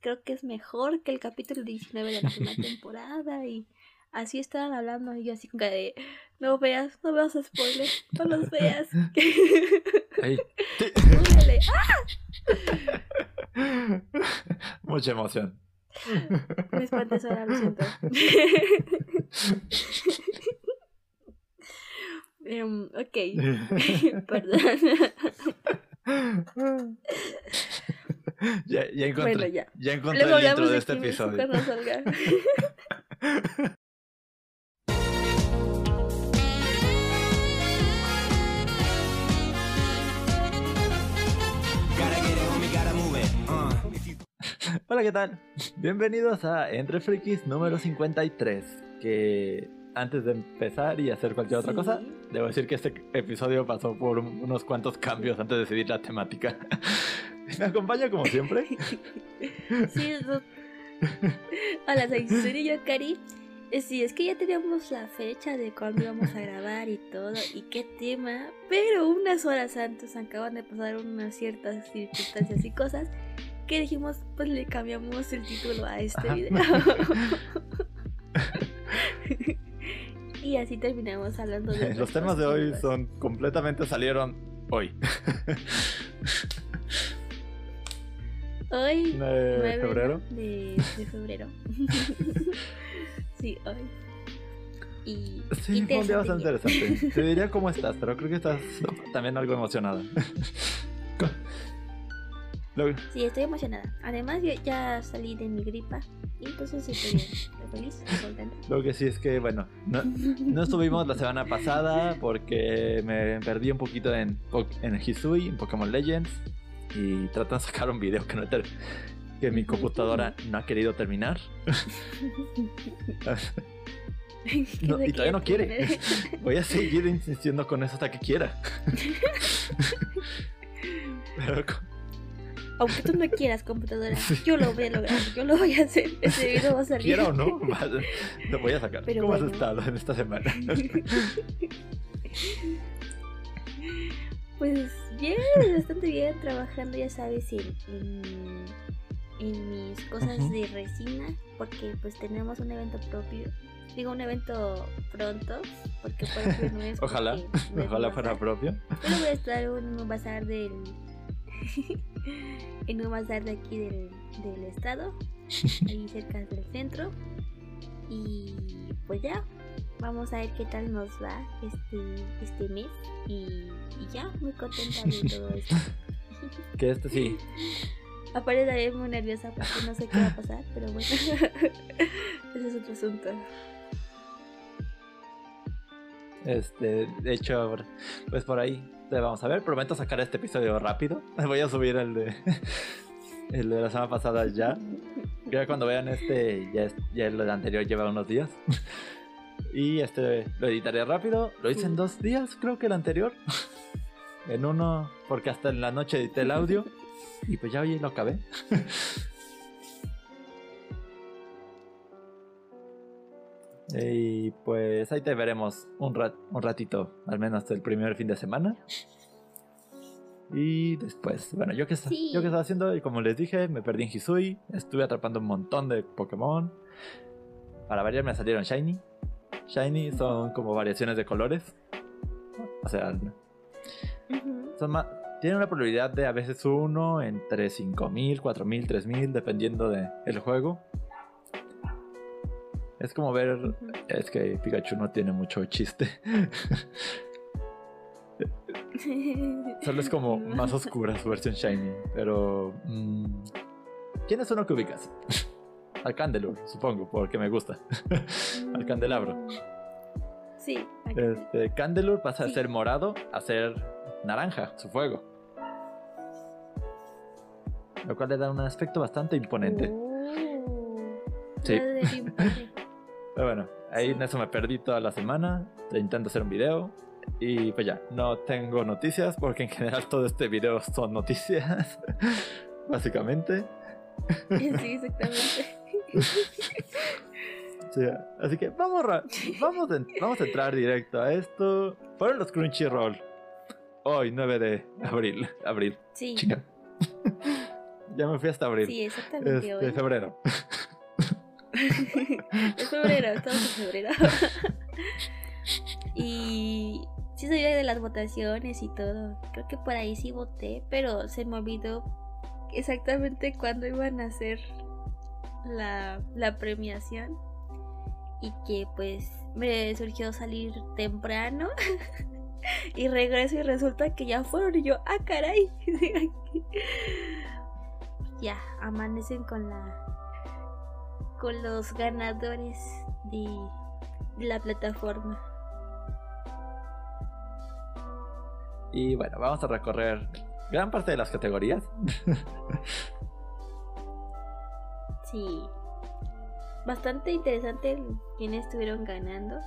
creo que es mejor que el capítulo 19 de la primera temporada y así estaban hablando y yo así como de no veas, no veas spoilers, no los veas. ¡Ah! Mucha emoción. Me espanté ahora, lo siento. um, ok. Perdón. Ya, ya encontré, bueno, ya. ya encontré el intro de este episodio. Hola, ¿qué tal? Bienvenidos a Entre Frikis número 53. Que antes de empezar y hacer cualquier otra cosa, debo decir que este episodio pasó por unos cuantos cambios antes de decidir la temática. ¿Me acompaña como siempre? sí, eso. Hola, soy Suri Yokari. Eh, sí, es que ya teníamos la fecha de cuándo íbamos a grabar y todo, y qué tema, pero unas horas antes acaban de pasar unas ciertas circunstancias y cosas que dijimos, pues le cambiamos el título a este video. y así terminamos hablando de... Los temas de hoy son completamente salieron hoy. hoy, de febrero. De, febrero. sí, hoy. Y sí, fue un día bastante interesante. Te diría cómo estás, pero creo que estás también algo emocionada. Sí, estoy emocionada. Además, yo ya salí de mi gripa. Y entonces estoy feliz, contenta. Lo que sí es que, bueno, no, estuvimos la semana pasada porque me perdí un poquito en, en Hisui, en Pokémon Legends. Y tratan de sacar un video que, no que mi computadora no ha querido terminar. y todavía no quiere. Voy a seguir insistiendo con eso hasta que quiera. Pero aunque tú no quieras computadora, yo lo voy a lograr, yo lo voy a hacer. Ese video va a salir. Quiero o no, lo voy a sacar. ¿Cómo has estado en esta semana? pues bien, bastante bien, trabajando, ya sabes, en, en, mis cosas de resina, porque pues tenemos un evento propio. Digo, un evento pronto, porque por no es. Ojalá, ojalá fuera propio. Pero voy a estar en un bazar del en un bazar de aquí del, del estado, ahí cerca del centro. Y pues ya, vamos a ver qué tal nos va este, este mes. Y, ya, muy contenta de todo esto. que esto sí. Aparte también muy nerviosa porque no sé qué va a pasar, pero bueno, ese es otro asunto. Este, de hecho, pues por ahí vamos a ver. Prometo sacar este episodio rápido. Voy a subir el de la semana pasada ya. Que cuando vean este, ya, ya el anterior lleva unos días. Y este lo editaré rápido. Lo hice en dos días, creo que el anterior. En uno, porque hasta en la noche edité el audio. Y pues ya hoy lo acabé. Y pues ahí te veremos un, un ratito, al menos el primer fin de semana. Y después, bueno, yo que, yo que estaba haciendo, y como les dije, me perdí en Hisui, estuve atrapando un montón de Pokémon. Para variar me salieron Shiny. Shiny son como variaciones de colores. O sea, son más, tienen una probabilidad de a veces uno entre 5000, 4000, 3000, dependiendo del el juego. Es como ver. Es que Pikachu no tiene mucho chiste. Solo es como más oscura su versión Shiny. Pero. Mm, ¿Quién es uno que ubicas? Al Candelur, supongo, porque me gusta. Al candelabro. Sí. Este, Candelur pasa a ser morado a ser naranja, su fuego. Lo cual le da un aspecto bastante imponente. Oh. sí. Pero bueno, ahí en eso me perdí toda la semana, intentando hacer un video. Y pues ya, no tengo noticias porque en general todo este video son noticias, básicamente. Sí, exactamente. así que vamos, vamos, vamos a entrar directo a esto. Fueron los Crunchyroll. Hoy, 9 de abril. abril. Sí. Ya me fui hasta abril. Sí, exactamente. Este, hoy. febrero. Es febrero, estamos en febrero. y sí sabía de las votaciones y todo. Creo que por ahí sí voté, pero se me olvidó exactamente cuándo iban a hacer la, la premiación. Y que pues me surgió salir temprano. y regreso y resulta que ya fueron y yo, ah, caray. ya, amanecen con la con los ganadores de, de la plataforma. Y bueno, vamos a recorrer gran parte de las categorías. Sí. Bastante interesante quienes estuvieron ganando.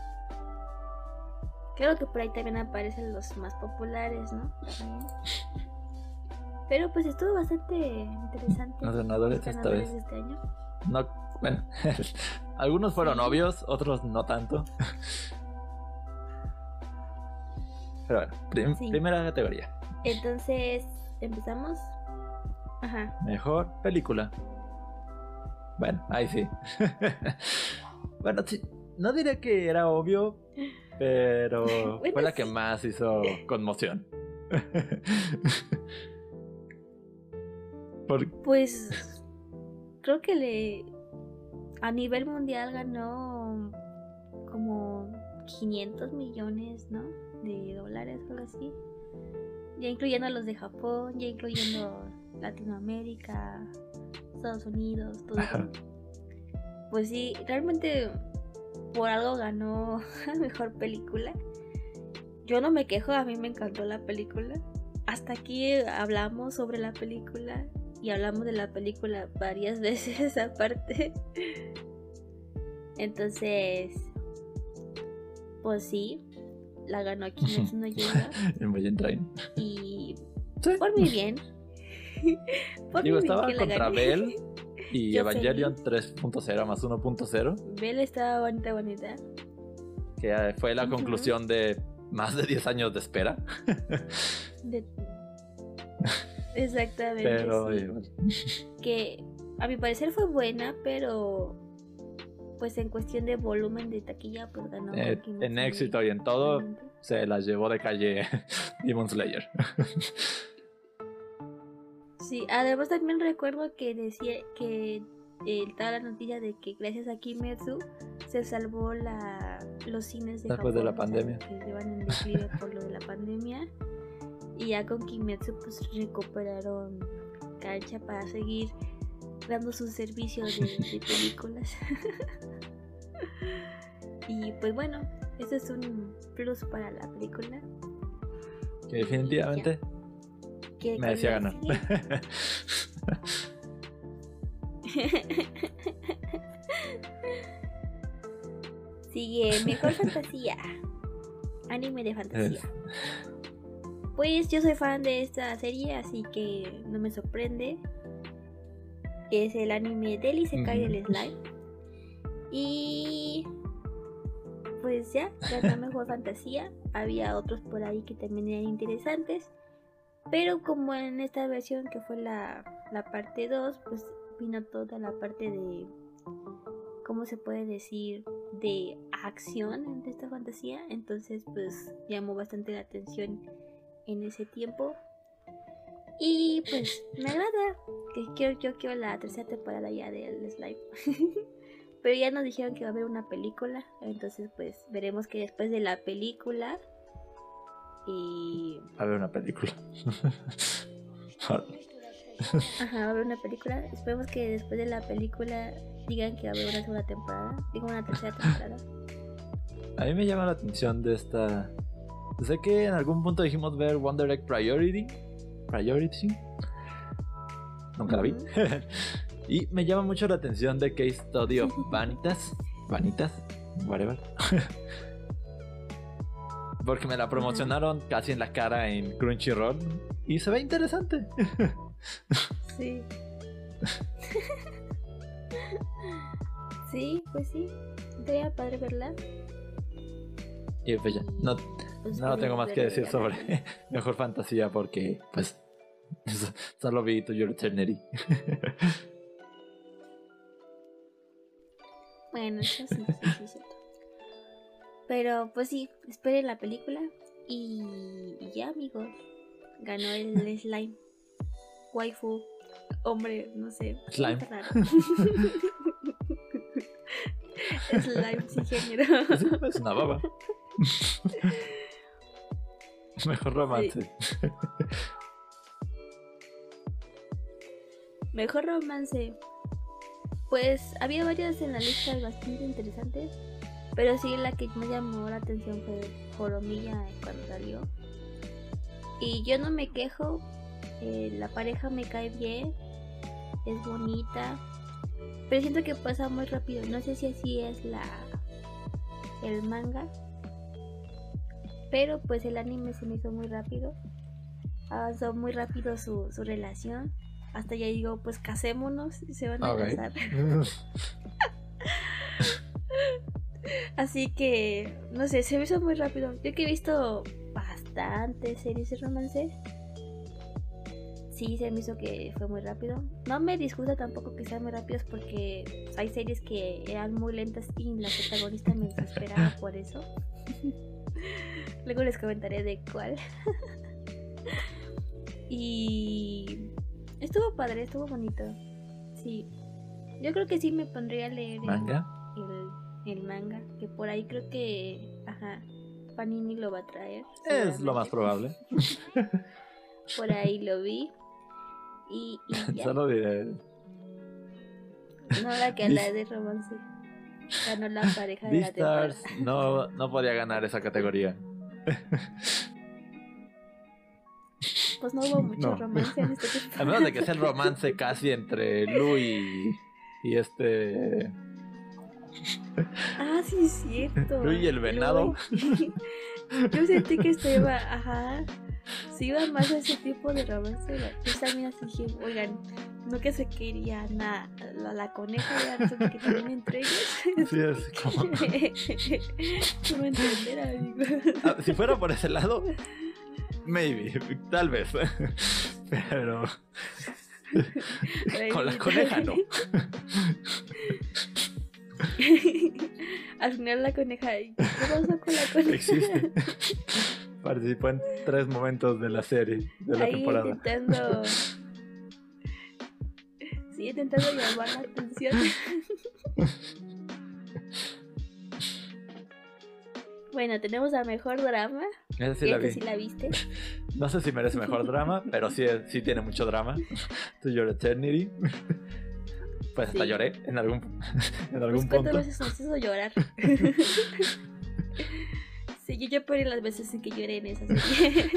Creo que por ahí también aparecen los más populares, ¿no? También. Pero pues estuvo bastante interesante. Los ganadores esta ganadores vez. de este año. No, bueno, algunos fueron obvios, otros no tanto. Pero bueno, prim- Sí. primera categoría. Entonces, empezamos. Ajá. Mejor película. Bueno, ahí sí. bueno, sí, no diré que era obvio, pero Bueno, fue la que más hizo conmoción. Por- Pues creo que le a nivel mundial ganó como 500 millones, ¿no? De dólares algo así. Ya incluyendo los de Japón, ya incluyendo Latinoamérica, Estados Unidos, todo. Ajá. Pues sí, realmente por algo ganó mejor película. Yo no me quejo, a mí me encantó la película. Hasta aquí hablamos sobre la película y hablamos de la película varias veces aparte. Entonces, pues sí, la ganó Kimetsu no Yaiba en Train. y Sí. por mi bien. Por Digo, mi estaba contra. Bell y Yo Evangelion 3.0 más 1.0, Belle estaba bonita, bonita. que fue la conclusión de más de 10 años de espera. De- Exactamente. Pero sí. igual. que a mi parecer fue buena, pero pues en cuestión de volumen de taquilla, pues ganó. Eh, en éxito y en todo se las llevó de calle Demon Slayer. Sí, además también recuerdo que decía que eh, estaba la noticia de que gracias a Kimetsu se salvó la, los cines de Después de la Japón, o sea, pandemia. que iban en declive por lo de la pandemia. Y ya con Kimetsu pues recuperaron cancha para seguir dando sus servicios de, de películas. y pues bueno, eso es un plus para la película. Que definitivamente Que con la ganar. Sigue Mejor Fantasía. Anime de fantasía. Pues yo soy fan de esta serie, así que no me sorprende. Es el anime del Isekai del Slime. Y pues ya, ganó mejor fantasía. Había otros por ahí que también eran interesantes. Pero como en esta versión que fue la, la parte 2, pues vino toda la parte de, ¿cómo se puede decir? De acción en esta fantasía. Entonces pues llamó bastante la atención en ese tiempo. Y pues me agrada. Que quiero, yo quiero la tercera temporada ya del Slime. Pero ya nos dijeron que va a haber una película. Entonces pues veremos que después de la película... Y A ver una película. Ajá, va a haber una película. Esperemos que después de la película digan que va a haber una segunda temporada. Digo, una tercera temporada. A mí me llama la atención de esta. Sé que en algún punto dijimos ver Wonder Egg Priority. Priority. Nunca la vi. Y me llama mucho la atención de Case Study of Vanitas. Vanitas, whatever. Porque me la promocionaron casi en la cara en Crunchyroll. Y se ve interesante. Sí. sí, pues sí. Estaría padre verla. Y pues ya, no, Pues no tengo más que decir sobre Mejor Fantasía porque, pues, Solo vi To Your Eternity. Bueno, eso sí, sí, sí, cierto. Pero pues sí, esperen la película y, y ya, amigos. Ganó el slime. Waifu. Hombre, no sé. Slime. slime sin género. Es una baba. Mejor romance. Mejor romance. Pues había varias en la lista bastante interesantes. Pero sí, la que me llamó la atención fue Joromilla cuando salió. Y yo no me quejo. eh, la pareja me cae bien. Es bonita. Pero siento que pasa muy rápido. No sé si así es la el manga. Pero pues el anime se me hizo muy rápido. Avanzó muy rápido su, su relación. Hasta ya digo, pues casémonos y se van a Ok. casar. Así que, no sé, se me hizo muy rápido. Yo que he visto bastantes series de romance. Sí, se me hizo que fue muy rápido. No me disgusta tampoco que sean muy rápidos porque hay series que eran muy lentas y la protagonista me desesperaba por eso. Luego les comentaré de cuál. y estuvo padre, estuvo bonito. Sí. Yo creo que sí me pondría a leer el- ¿Manga? el, el manga, que por ahí creo que, ajá, Panini lo va a traer. Es lo más probable. Por ahí lo vi. Y, y ya. Solo diré. No la que habla de romance. Ganó la pareja de la temporada. no, no podía ganar esa categoría. Pues no hubo mucho No. romance en este A menos de que sea el romance casi entre Lu y, y este. Ah, sí, es cierto. Lu y el venado. Yo sentí que esto iba, ajá. Si iba más a ese tipo de romance. Yo también así dije, oigan, no que se quería nada. La, la coneja ya que también entre ellos. Sí, es como. ¿Cómo entender, amigo? Ah, si fuera por ese lado, maybe, tal vez. Pero con la coneja no. Al final la coneja, ¿qué pasó con la coneja? Existe. Participó en tres momentos de la serie, de la Ahí temporada. intentando. Sí, intentando llamar la atención. bueno, tenemos a mejor drama. Esa sí la vi. sí la viste. No sé si merece mejor drama, pero sí, sí tiene mucho drama. To Your Eternity. Pues hasta Sí. lloré en algún, en Pues algún cuántas punto. veces nos hizo llorar. sí, yo ya las veces en que lloré en esa serie.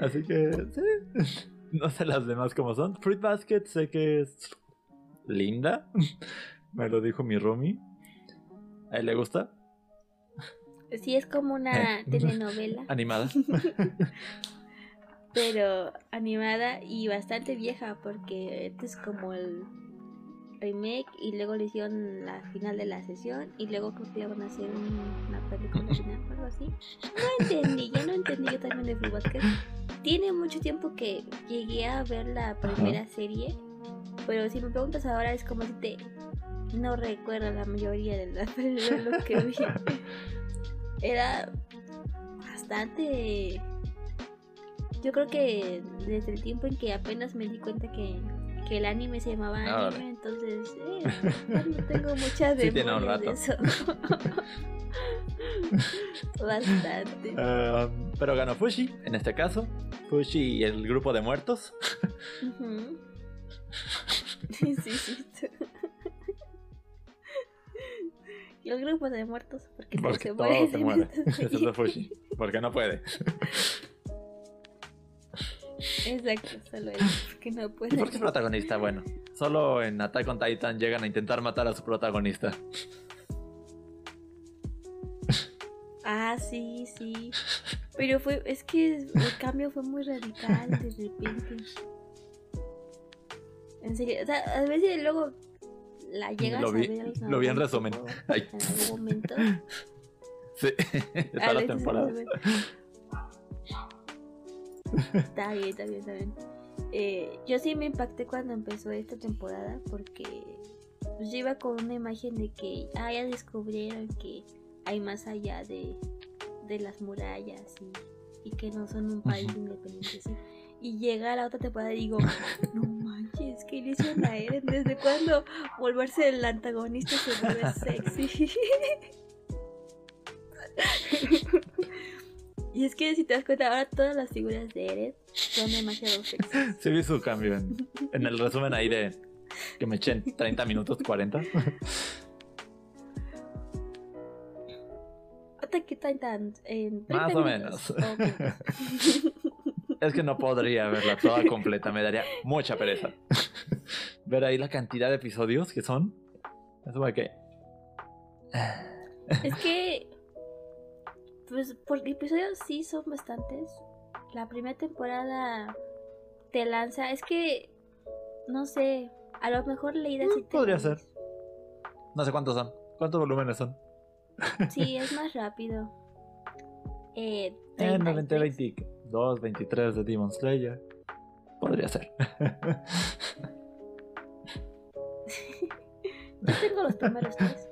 Así que sí. No sé las demás cómo son. Fruit Basket sé que es linda. Me lo dijo mi roomie. ¿A él le gusta? sí, es como una Eh. telenovela. Animada. pero animada y bastante vieja porque este es como el remake y luego le hicieron la final de la sesión y luego creo que le van a hacer un- una película final o algo así. No entendí, yo no entendí yo también de Fruit Basket. Tiene mucho tiempo que llegué a ver la primera serie, pero si me preguntas ahora es como si te no recuerdo la mayoría de, la, de lo que vi. Era bastante yo creo que desde el tiempo en que apenas me di cuenta que, que el anime se llamaba Órale. anime, entonces eh, tengo muchas Sí tiene un memorias de rato. eso. Bastante. Ah, pero ganó Fushi, en este caso. Fushi y el grupo de muertos. Sí, sí, sí. Y el grupo de muertos, porque, Porque se se esta serie. Excepto Fushi. Porque no puede. Exacto, solo él, porque no ¿Y puede. por qué protagonista? Bueno, solo en Attack on Titan llegan a intentar matar a su protagonista. Ah, sí, sí. Pero fue, es que el cambio fue muy radical de repente. En serio, o sea, a veces luego la llegas Lo vi- a ver. lo vi en resumen. Ay. En algún momento. Sí, Ah, todas lo Está bien, está bien, está bien. Eh, yo sí me impacté cuando empezó esta temporada porque pues, yo iba con una imagen de que ah, ya descubrieron que hay más allá de, de las murallas y, y que no son un país independiente. ¿sí? Y llega la otra temporada y digo, no manches, ¿qué a Eren? ¿Desde cuándo volverse el antagonista se vuelve sexy? y es que si te das cuenta, ahora todas las figuras de Eren son demasiado sexy. Sí vi su cambio en, en el resumen ahí de que me echen 30 minutos, 40. ¿Hasta qué tan tan? En 30 Más o menos. Es que no podría verla toda completa, me daría mucha pereza. Ver ahí la cantidad de episodios que son. Eso de que. Es que. Pues por episodios sí son bastantes. La primera temporada te lanza. Es que. No sé. A lo mejor leídas sí te. Mm, Podría ser. No sé cuántos son. ¿Cuántos volúmenes son? Sí, es más rápido. Eh, En 33. 20, 22, 23 de Demon Slayer. Podría ser. Yo tengo los primeros tres.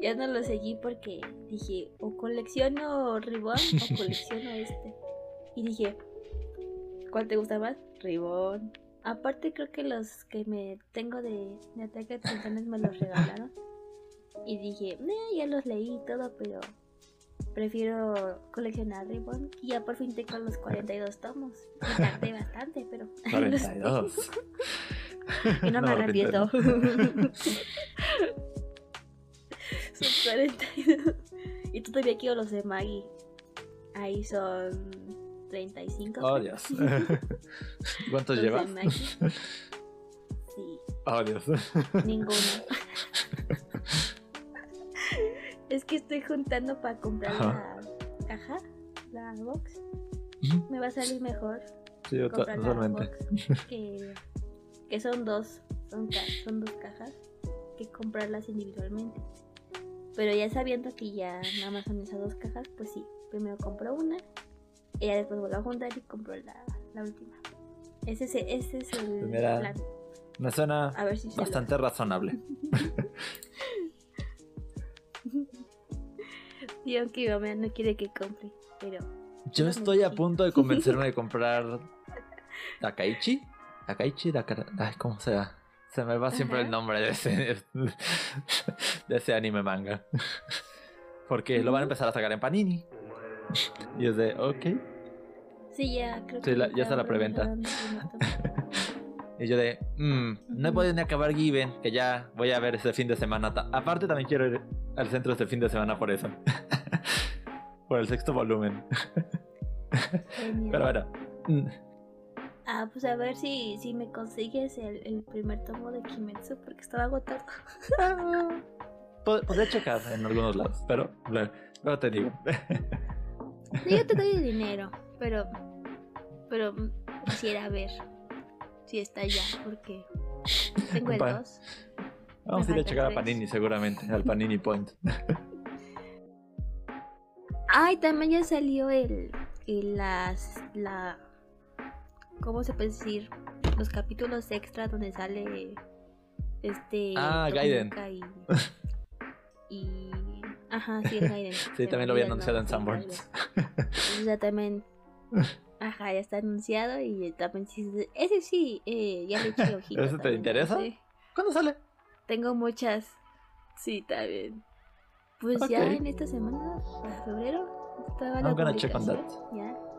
Ya no los seguí porque dije, o colecciono Ribbon o colecciono este. Y dije, ¿cuál te gusta más? Ribbon. Aparte creo que los que me tengo de, de Ataque de Titanes me los regalaron. Y dije, "Nah, ya los leí y todo, pero prefiero coleccionar Ribbon. Y ya por fin tengo los 42 tomos. Y tardé bastante, pero... ahí los tengo. 42. Y no, me arrepiento. Son 42. Y tú todavía quiero los de Maggie. Ahí son 35. Oh. Dios. ¿Cuántos Los llevas? Sí, Oh, Dios. ninguno. es que estoy juntando para comprar Ajá. la caja, la box. Me va a salir mejor Sí, totalmente. que, que son dos, son, son dos cajas, que comprarlas individualmente. Pero ya sabiendo que ya nada más son esas dos cajas, pues sí, primero compro una y ya después vuelvo a juntar y compro la, la última. Ese es, ese es el Pues mira, plan. Me suena A ver si se bastante razonable. Sí, aunque mi mamá no quiere que compre, pero Yo estoy a punto de convencerme de comprar Takaichi. Takaichi, Dakara... Ay, ¿cómo se llama? Se me va siempre Ajá. el nombre de ese, de ese anime manga. Porque lo van a empezar a sacar en Panini. Y es de, ok. sí, ya creo Sí, que la- ya está la preventa. Y yo de, mmm, no he podido ni acabar Given, que ya voy a ver este fin de semana. Aparte también quiero ir al centro este fin de semana por eso. por el sexto volumen. Pero bueno. Ah, pues a ver si, si me consigues el, el primer tomo de Kimetsu porque estaba agotado. pod- Podría checar en algunos lados, pero luego te digo. Sí, yo te doy el dinero, pero pero quisiera ver si está ya porque tengo el 2. Vamos a ir a checar a. Panini seguramente, al Panini Point. Ay, también ya salió el, el las la ¿cómo se puede decir? Los capítulos extra donde sale este Ah, Gaiden. Y, y ajá, sí, Gaiden. Sí, también lo había anunciado en Sanborns. O sea, también ajá, ya está anunciado y también sí, ese sí eh, ya le eché ojito. ¿Ese te interesa? sí. ¿Cuándo sale? Tengo muchas. Sí, también. Pues ya en esta semana, para febrero, estaba la I'm gonna check on publicación, Ya.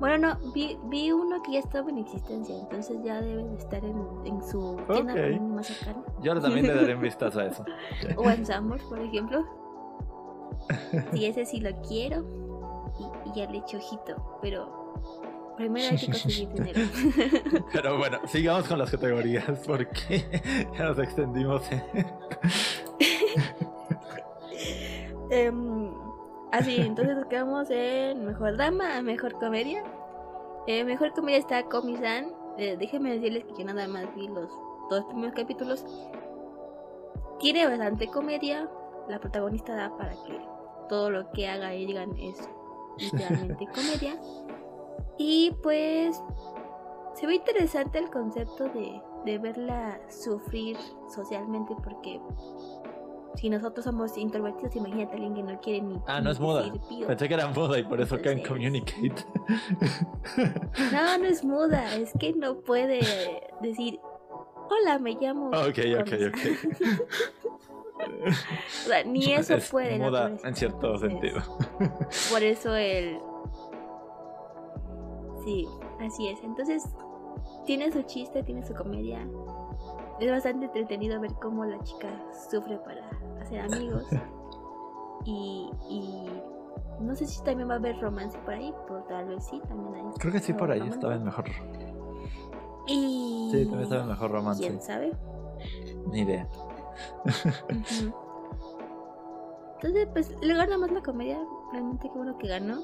Bueno, no, vi, vi uno que ya estaba en existencia, entonces ya debe de estar en, en su tienda más cercana. Yo también le daré un vistazo a eso. O en Sambor, por ejemplo. Sí, ese sí lo quiero. Y, y ya le echo ojito, pero primero hay que conseguir dinero. Pero bueno, sigamos con las categorías porque ya nos extendimos. en- Así, entonces nos quedamos en mejor drama, mejor comedia. Eh, mejor comedia está Komi-san. Eh, déjenme decirles que yo nada más vi los dos primeros capítulos. Tiene bastante comedia. La protagonista da para que todo lo que haga y digan es literalmente comedia. Y pues se ve interesante el concepto de, de verla sufrir socialmente porque si nosotros somos introvertidos, imagínate a alguien que no quiere ni. Ah, no es muda. Pensé que era muda y por eso en communicate. No, no es muda, es que no puede decir, hola, me llamo. Ok, ok, ok. o sea, ni eso es puede. Muda en cierto sentido. Por eso el. Sí, así es. Entonces, tiene su chiste, tiene su comedia. Es bastante entretenido ver cómo la chica sufre para hacer amigos. Y, y no sé si también va a haber romance por ahí, pero tal vez sí, también hay. Creo que sí, por ahí estaba el mejor. Y... Sí, también estaba el mejor romance. ¿Quién sabe? Ni idea. Entonces, pues le gana más la comedia. Realmente qué bueno que ganó.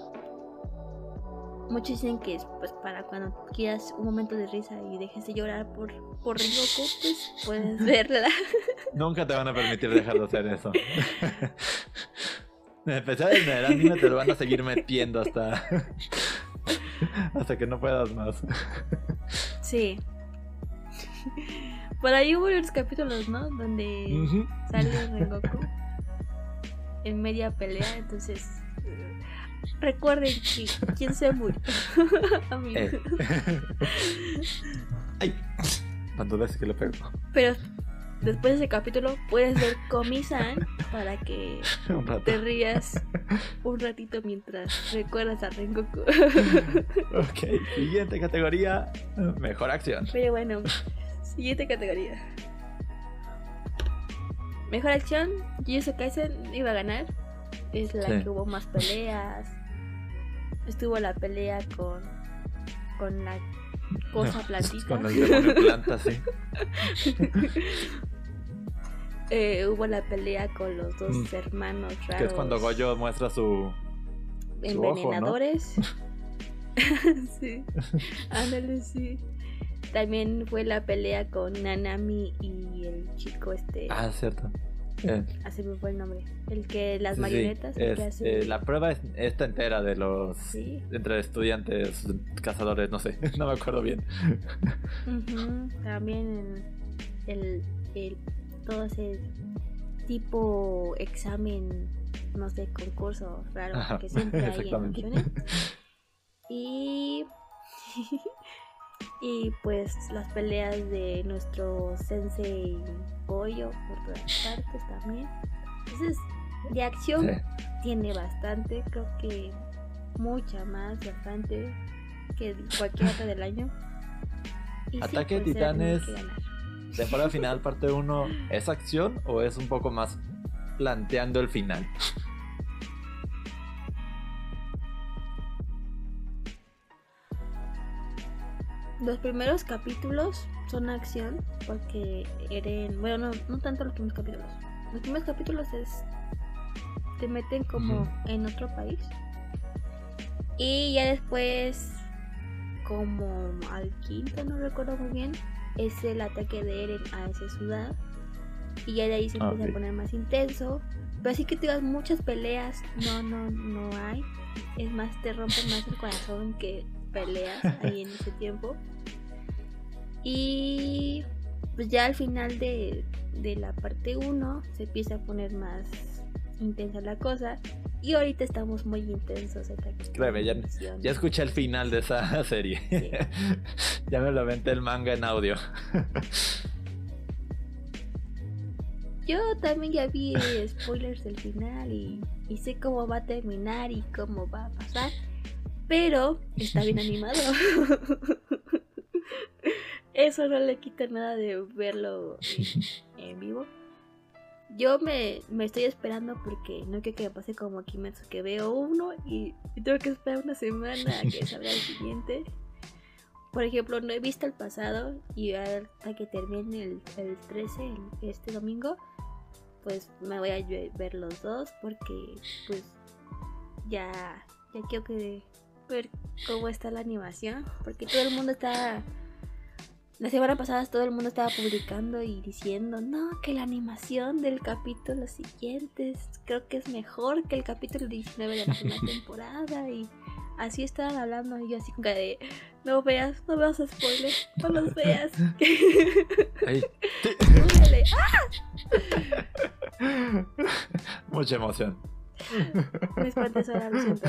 Muchos dicen que es pues para cuando quieras un momento de risa y dejes de llorar por, por Ryoko, pues puedes verla. Nunca te van a permitir dejar de hacer eso. Empezar en el anime te lo van a seguir metiendo hasta. hasta que no puedas más. Sí. Por ahí hubo unos capítulos, ¿no? Donde sale Rengoku en media pelea, entonces recuerden que quién se murió. eh. Ay, cuando ves que lo pego. Pero después de ese capítulo puedes ver Komi-san para que te rías un ratito mientras recuerdas a Rengoku. ok, siguiente categoría, mejor acción. Pero bueno, siguiente categoría. Mejor acción, Jujutsu Kaisen iba a ganar. Es la que hubo más peleas. Estuvo la pelea con con la cosa plantita. Con el demonio planta, sí. Eh, hubo la pelea con los dos mm. hermanos raros. Que es cuando Goyo muestra su. Envenenadores. sí. Ándale, sí. También fue la pelea con Nanami y el chico este. Ah, cierto. Eh. Así me fue el nombre. El que las marionetas. Eh, la prueba es esta entera de los. Entre estudiantes, cazadores, no sé. no me acuerdo bien. También el, el todo ese tipo examen, no sé, concurso raro que siempre hay en Y, y pues las peleas de nuestro sensei Pollo por todas partes también. Entonces, de acción tiene bastante, creo que mucha más, bastante que cualquier otra del año. Ataque de pues, Titanes temporada final, parte 1, ¿es acción o es un poco más planteando el final? Los primeros capítulos son acción porque eran, bueno, no, tanto los primeros capítulos. Los primeros capítulos es te meten como en otro país y ya después como al quinto, no recuerdo muy bien, es el ataque de Eren a esa ciudad. Y ya de ahí se ah, empieza a poner más intenso. Pero así que te muchas peleas, no, no, no hay. Es más, te rompe más el corazón que peleas ahí en ese tiempo. Y pues ya al final de, de la parte 1 se empieza a poner más intensa la cosa. Y ahorita estamos muy intensos. Créeme, ya, ya, escuché el final de esa serie. ya me lo aventé el manga en audio. Yo también ya vi spoilers del final y, y, sé cómo va a terminar y cómo va a pasar. Pero está bien animado. Eso no le quita nada de verlo en vivo. Yo me, estoy esperando porque no quiero que me pase como Kimetsu, que veo uno y, tengo que esperar una semana a que salga el siguiente. Por ejemplo, no he visto el pasado y hasta que termine el, el 13, este domingo, pues me voy a ver los dos porque pues ya, ya quiero que ver cómo está la animación, porque todo el mundo está La semana pasada todo el mundo estaba publicando y diciendo, no, que la animación del capítulo siguiente creo que es mejor que el capítulo 19 de la primera temporada y así estaban hablando y yo así como de, no veas, no veas spoiler, no los veas. Únele. Mucha emoción. Me espanté sola, lo siento.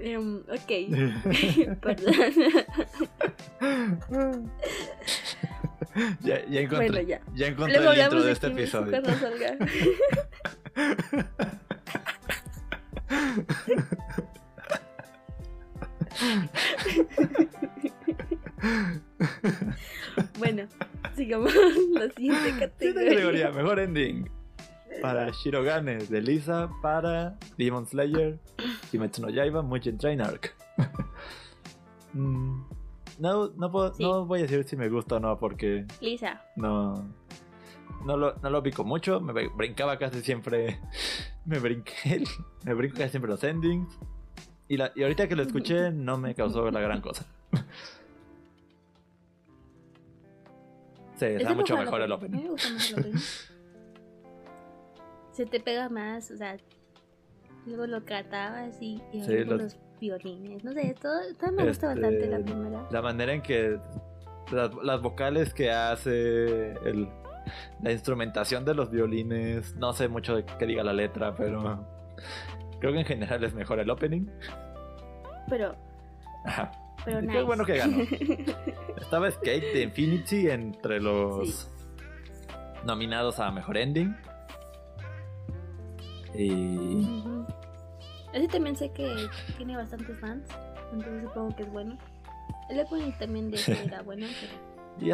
Em, ok, perdón. ya, ya encontré, Bueno, ya. ya encontré el intro de de este episodio. salga. bueno, sigamos la siguiente Siguiente categoría. categoría, mejor ending. Para Shirogane de Lisa, para Demon Slayer, Kimetsu no Yaiba, Mugen Train Arc. Mm, no, no, puedo, Sí. no voy a decir si me gusta o no, porque Lisa, no, no, lo, no lo ubico mucho. Me br- brincaba casi siempre. Me brinqué, me brinco casi siempre los endings. Y, la, y ahorita que lo escuché, no me causó la gran cosa. Sí, está mucho mejor el opening. me gusta más el opening. Se te pega más, o sea, luego lo catabas y, y Sí, los- los violines. No sé, todo, todo me gusta Este, bastante la primera. La manera en que las, las vocales que hace el, la instrumentación de los violines, no sé mucho de qué diga la letra, pero creo que en general es mejor el opening. Pero, Ajá. pero Qué nice. bueno que ganó. Estaba Skate de Infinity entre los Sí. nominados a mejor ending. Y. Ese también sé que tiene bastantes fans, entonces supongo que es bueno. El opening también de era bueno, pero... Y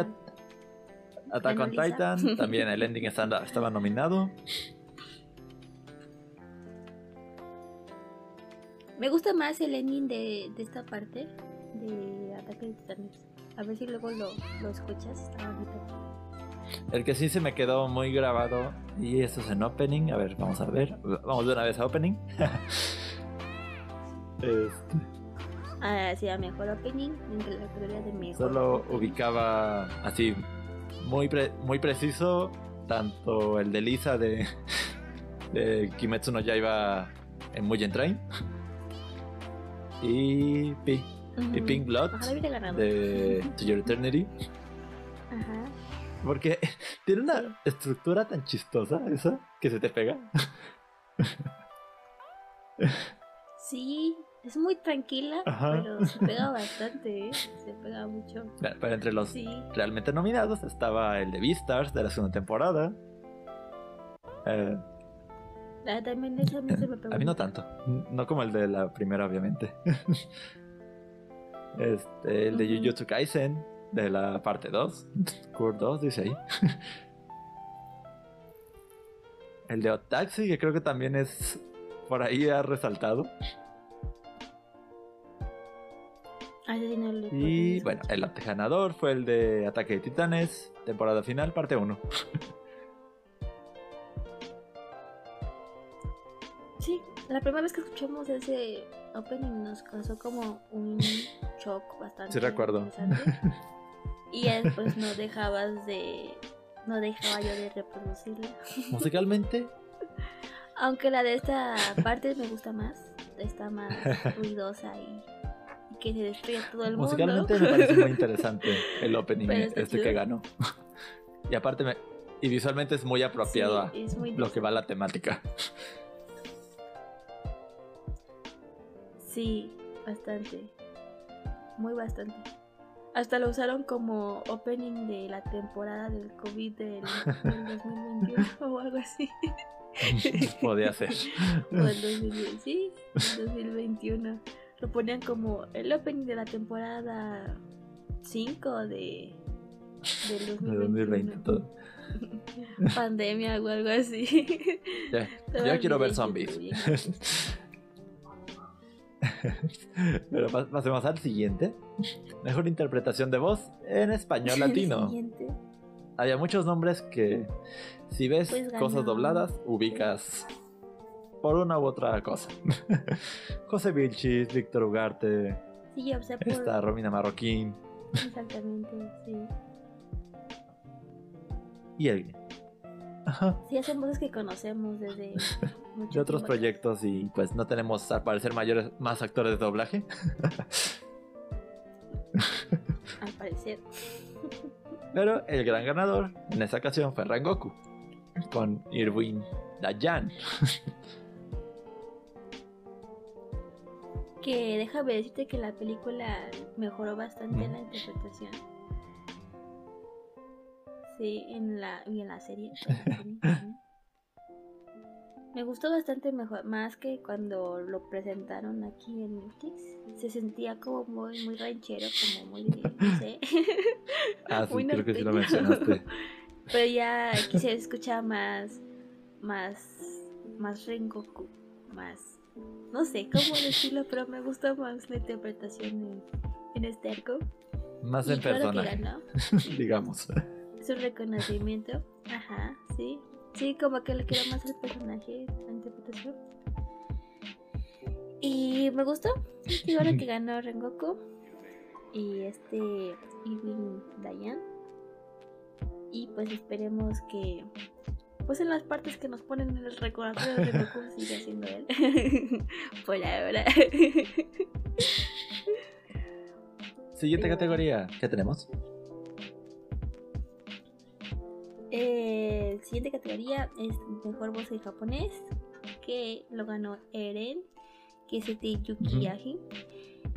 Attack on. Titan, también el ending estaba, estaba nominado. Me gusta más el ending de, de esta parte de Ataque de Titanes. A ver si luego lo, lo escuchas, está bonito. El que sí se me quedó muy grabado, y esto es en opening, a ver, vamos a ver, vamos de una vez a opening. Este, Ah, sí, a mejor opening entre la categoría de mejor. solo ubicaba así, muy, pre- muy preciso, tanto el de Lisa de, de Kimetsu no Yaiba en Mugen Train, y, Ujú. Pink Blood Ojalá de To Your Eternity. Ajá. Porque tiene una estructura tan chistosa esa que se te pega. Sí, es muy tranquila, Ajá. pero se pega bastante, ¿eh? Se pega mucho. Pero pero entre los Sí. realmente nominados estaba el de Beastars de la segunda temporada. Eh, Ah, también esa a mí se me pegó. a mí no tanto. No como el de la primera, obviamente. Este, el de Ujú. Jujutsu Kaisen de la parte 2. Cure 2, dice ahí. El de Otaxi, que creo que también es por ahí ha resaltado. Ah, Y bueno, el ganador fue el de Ataque de Titanes, temporada final, parte 1. Sí, la primera vez que escuchamos ese opening nos causó como un shock bastante Sí, recuerdo. Y después no dejabas de... No dejaba yo de reproducirla. Musicalmente, Aunque la de esta parte me gusta más. Está más ruidosa y, y que se destruye todo el mundo. musicalmente me parece muy interesante el opening este que ganó. Y aparte, me, y visualmente es muy apropiado a Sí, es muy lo que va a la temática. Sí, bastante. Muy bastante. Hasta lo usaron como opening de la temporada del COVID del, del 2021 o algo así. Podía ser. O del 2020, sí, del 2021. Lo ponían como el opening de la temporada 5 de, del De 2021. 2020 todo. Pandemia o algo así. Ya, Estaba yo quiero ver zombies. Pero pas- pasemos al siguiente. Mejor interpretación de voz en español latino. Siguiente. Había muchos nombres que si ves Pues cosas dobladas, ubicas por una u otra cosa. José Vilchis, Víctor Ugarte, Sí, opté por... Está Romina Marroquín Exactamente, sí. y el Ajá. Sí, hacen voces que conocemos desde de otros proyectos y pues no tenemos al parecer mayores más actores de doblaje. Al parecer. Pero el gran ganador en esta ocasión fue Rangoku con Irwin Dayan. Que déjame decirte que la película mejoró bastante en la Mm. interpretación. Sí, en la, y en la serie. Me gustó bastante mejor, más que cuando lo presentaron aquí en Netflix. Se sentía como muy, muy ranchero, como muy, no sé. Ah, sí, Muy creo que sí lo mencionaste. Pero ya aquí se escucha más, más, más Rengoku, más, no sé cómo decirlo, pero me gusta más la interpretación en, en este arco. Más Y en personaje, ganó. digamos. Es un reconocimiento. Ajá, sí. Sí, como que le quiero más al personaje, la interpretación. Y me gustó. Y ahora que ganó Rengoku. Y este Irwin Dayan. Y pues esperemos que. Pues en las partes que nos ponen en el recordatorio de Rengoku siga siendo él. Por ahora. Siguiente categoría, ¿qué tenemos? Siguiente categoría es mejor voz en japonés, que lo ganó Eren, que es este Yuki Ujú. Aji,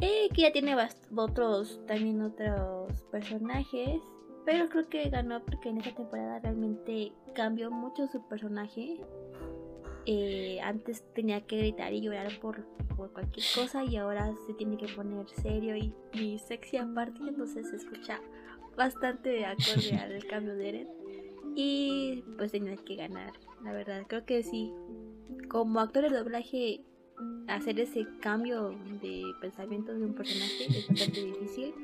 eh, que ya tiene otros, también otros personajes, pero creo que ganó porque en esta temporada realmente cambió mucho su personaje. Eh, antes tenía que gritar y llorar por, por cualquier cosa y ahora se tiene que poner serio y, y sexy aparte, entonces se escucha bastante acorde al cambio de Eren. Y pues tenía que ganar, la verdad. Creo que sí. Como actor de doblaje, hacer ese cambio de pensamiento de un personaje es bastante difícil.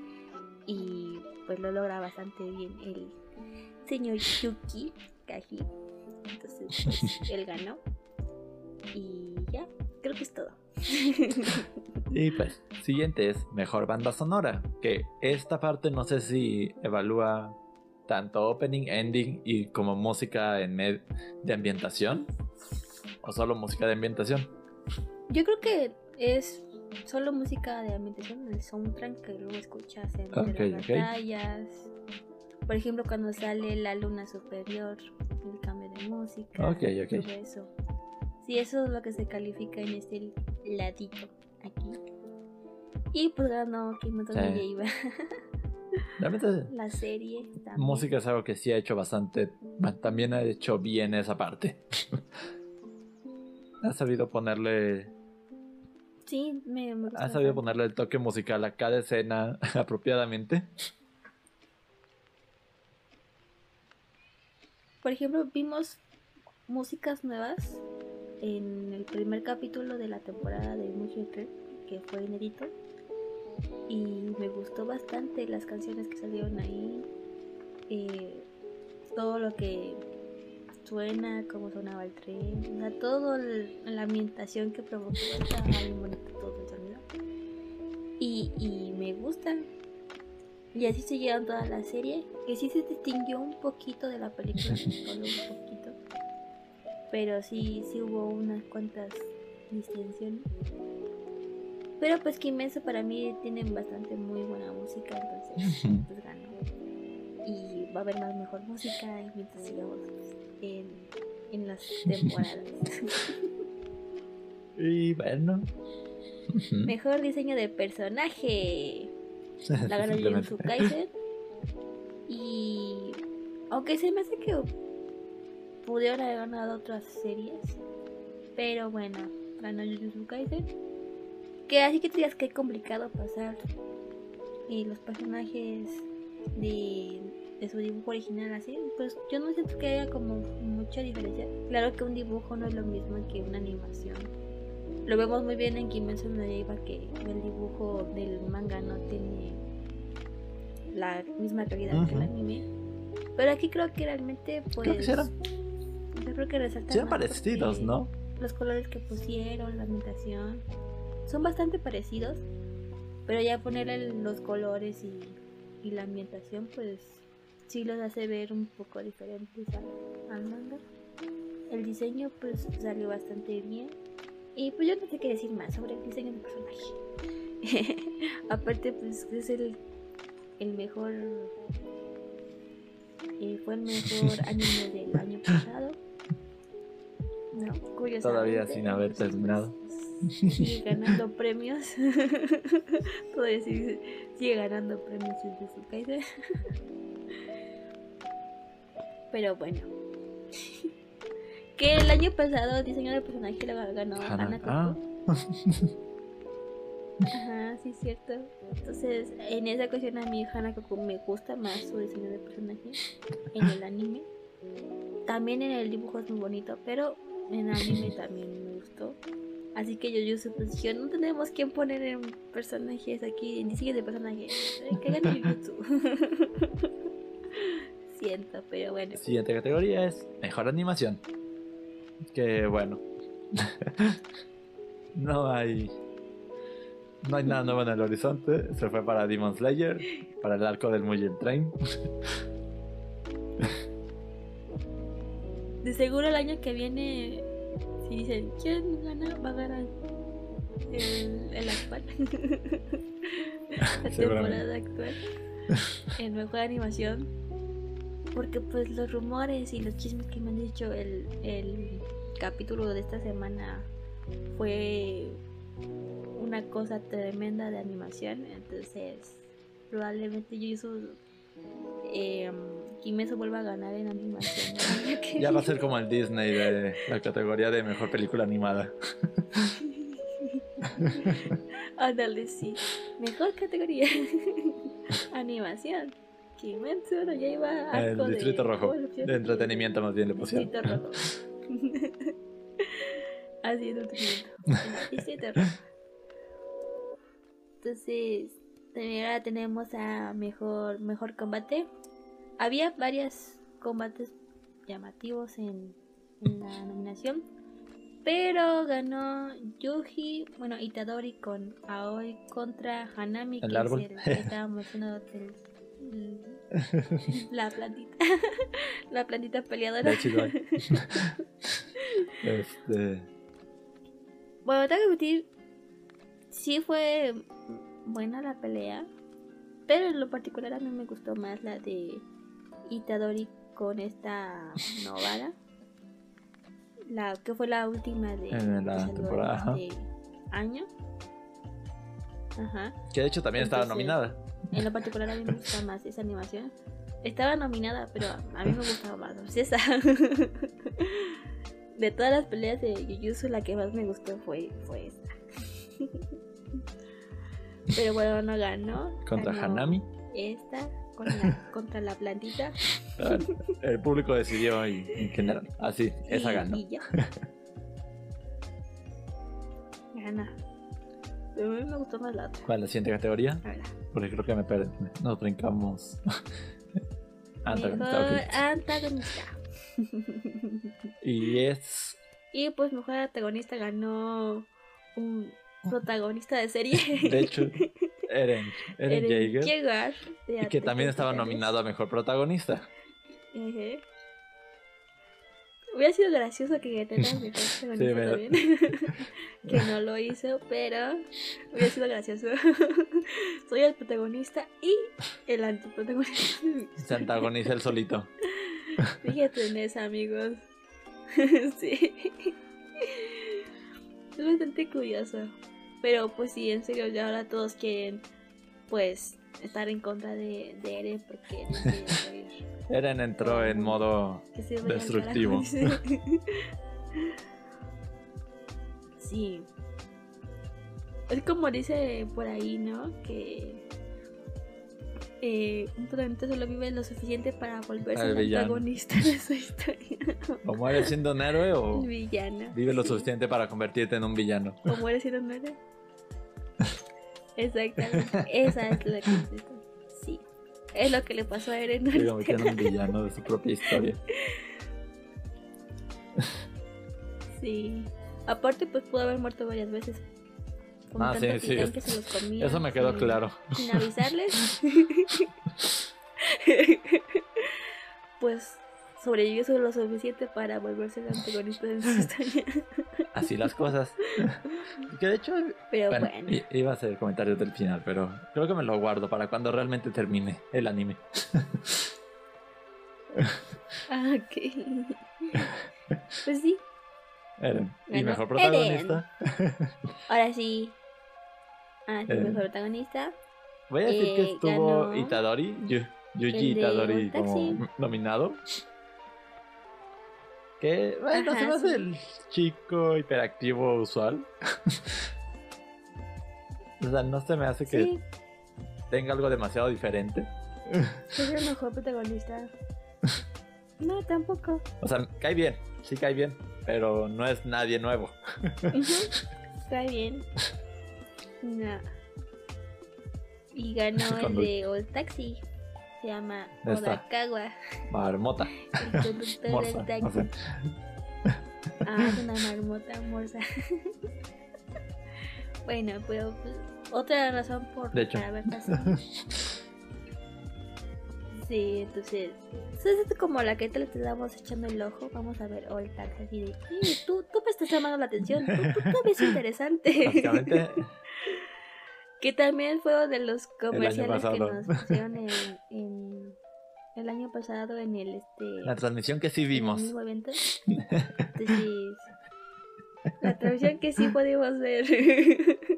Y pues lo logra bastante bien el señor Yuki Kaji. Entonces, pues él ganó. Y ya, creo que es todo. Y pues, siguiente es mejor banda sonora. Que esta parte no sé si evalúa tanto opening, ending y como música en med- de ambientación. O solo música de ambientación. Yo creo que es solo música de ambientación, el soundtrack que luego escuchas en Ok, las batallas. Por ejemplo, cuando sale la luna superior, el cambio de música. Ok, ok. Todo eso. Sí, eso es lo que se califica en este ladito aquí. Y pues ganó Kimetsu no Sí. Yaiba, Realmente la serie. También. música es algo que sí ha hecho bastante. También ha hecho bien esa parte. ha sabido ponerle. Sí, me, me gusta Ha sabido ponerle el toque musical a cada escena apropiadamente. Por ejemplo, vimos músicas nuevas en el primer capítulo de la temporada de Mujer que fue inédito. Y me gustó bastante las canciones que salieron ahí. eh, todo lo que suena, cómo sonaba el tren, el- la ambientación que provocó estaba bien bonito todo el sonido. Y, me gusta. Y así se llevan toda la serie, que sí se distinguió un poquito de la película, solo un poquito. Pero sí, sí hubo unas cuantas distinciones. Pero pues Kimetsu para mí tienen bastante muy buena música, entonces pues ganó. Y va a haber más mejor música mientras sigamos en, en las temporadas. Y bueno. Mejor diseño de personaje. La ganó. Jujutsu Kaisen. Y aunque se me hace que pudieron haber ganado otras series. Pero bueno, ganó Jujutsu Kaisen. Que así que te digas que es complicado pasar eh, los personajes de, de su dibujo original así. Pues yo no siento que haya como mucha diferencia. Claro que un dibujo no es lo mismo que una animación. Lo vemos muy bien en Kimetsu no Yaiba que el dibujo del manga no tiene la misma calidad que el anime. Pero aquí creo que realmente pues Creo que eran, yo creo que resaltan más parecidos, ¿no? Los colores que pusieron, la ambientación son bastante parecidos, Pero ya ponerle los colores y, y la ambientación, pues sí los hace ver un poco diferentes al, al manga. El diseño pues salió bastante bien. Y pues yo no sé qué decir más sobre el diseño del personaje. Aparte pues es el, el mejor... eh, fue el mejor anime del año pasado. No, curiosamente. Todavía sin haber terminado. Sigue ganando premios. Todavía sigue, sigue ganando premios desde su caída. Pero bueno. Que el año pasado diseño de personaje lo ganó Hana- ah. Ajá, sí, es cierto. Entonces, en esa ocasión a mí Hanako me gusta más su diseño de personaje en el anime. También en el dibujo es muy bonito, pero en anime también me gustó. Así que yo, yo suposición, no tenemos que poner en personajes aquí, en diseño de personajes. Que gane Jujutsu. Siento, pero bueno. Siguiente categoría es mejor animación. Que bueno. no hay. No hay nada nuevo en el horizonte. Se fue para Demon Slayer, para el arco del Mugen Train. De seguro el año que viene, si dicen, ¿quién gana? Va a ganar el, el actual. La temporada actual. En mejor animación. Porque pues los rumores y los chismes que me han dicho el, el capítulo de esta semana fue una cosa tremenda de animación. Entonces probablemente yo eh, Kimetsu vuelva a ganar en animación. Ya va a ser como el Disney de la categoría de mejor película animada. Ándale, sí. Mejor categoría. Animación. Kimetsu no ya iba a El Distrito Rojo. De entretenimiento más bien le pusieron. Distrito Rojo. Así es, Distrito Rojo. Entonces, también ahora tenemos a mejor, mejor combate. Había varios combates llamativos en, en la nominación. Pero ganó Yuji, bueno, Itadori con Aoi contra Hanami, El que árbol. es el que estábamos mencionando del- el- la plantita. la plantita peleadora. Igual. Este. Bueno, tengo que admitir, sí fue buena la pelea, pero en lo particular a mí me gustó más la de Itadori con esta Novara. La que fue la última de En la temporada, ajá. este año. Ajá. Que de hecho también estaba nominada. En lo particular a mí me gusta más esa animación. Estaba nominada, pero a mí me gustaba más pues, esa. De todas las peleas de Jujutsu, la que más me gustó fue, fue esta. Pero bueno, no ganó. Contra ganó Hanami. Esta con la- contra la plantita. El público decidió y en general. Así, esa. Gana. Pero a mí me gustó más la otra. ¿Cuál es la siguiente categoría? A ver. Porque creo que me per- nos brincamos. Antagonista, antagonista. Y es. Y pues mejor antagonista ganó un protagonista de serie. De hecho, Eren, Eren. Jaeger, de Y que también estaba nominado a mejor protagonista. Ejé. Hubiera sido gracioso que ganara mejor protagonista Sí, también. que no lo hizo, pero hubiera sido gracioso. Soy el protagonista y el antiprotagonista. Se antagoniza el solito. Fíjate en eso, amigos. sí. Es bastante curioso. Pero pues sí, en serio, ya ahora todos quieren pues estar en contra de, de Eren porque no quieren morir. Eren entró en modo. Destructivo. sí. Es como dice por ahí, ¿no? Que eh, un protagonista solo vive lo suficiente para volverse El antagonista de su historia. ¿O mueres siendo un héroe o El villano. vive lo suficiente para convertirte en un villano? O muere siendo un héroe. Exactamente. Esa es la que Sí. Es lo que le pasó a Eren. Un villano de su propia historia. Sí. Aparte, pues pudo haber muerto varias veces. con Ah, tanto sí, sí, titán es- que se los comía. Eso me quedó sin- claro. Sin avisarles. pues sobrevivió solo lo suficiente para volverse el antagonista de su historia. Así las cosas. que de hecho, Pero bueno, iba a hacer comentarios del final, pero creo que me lo guardo para cuando realmente termine el anime. Ah, ok. Pues sí, Eren. Y mejor protagonista. ahora sí. Ah, sí, mejor protagonista. Voy a decir que Eh, estuvo ganó Itadori, Yu- Yuji Itadori como nominado. Que, bueno, Ajá, se me hace sí. el chico hiperactivo usual. o sea, no se me hace que Sí, tenga algo demasiado diferente. es el mejor protagonista. No, tampoco. O sea, cae bien, sí cae bien, pero no es nadie nuevo. Está bien. No. Y ganó el de Old Taxi. Se llama. Odakawa, Marmota. el conductor Morsa. del taxi. o sea, Ah, es una marmota morsa. bueno, pero pues, otra razón por De hecho. para ver. Sí, entonces, pues, es como la que te le estamos echando el ojo. Vamos a ver Old Taxi así de, "Sí, tú, tú me estás llamando la atención, tú, tú, tú ves interesante. básicamente, Que también fue uno de los comerciales que nos pusieron en, en- el año pasado en el este la transmisión que sí en el vimos. mismo evento. Entonces, la transmisión que sí pudimos ver.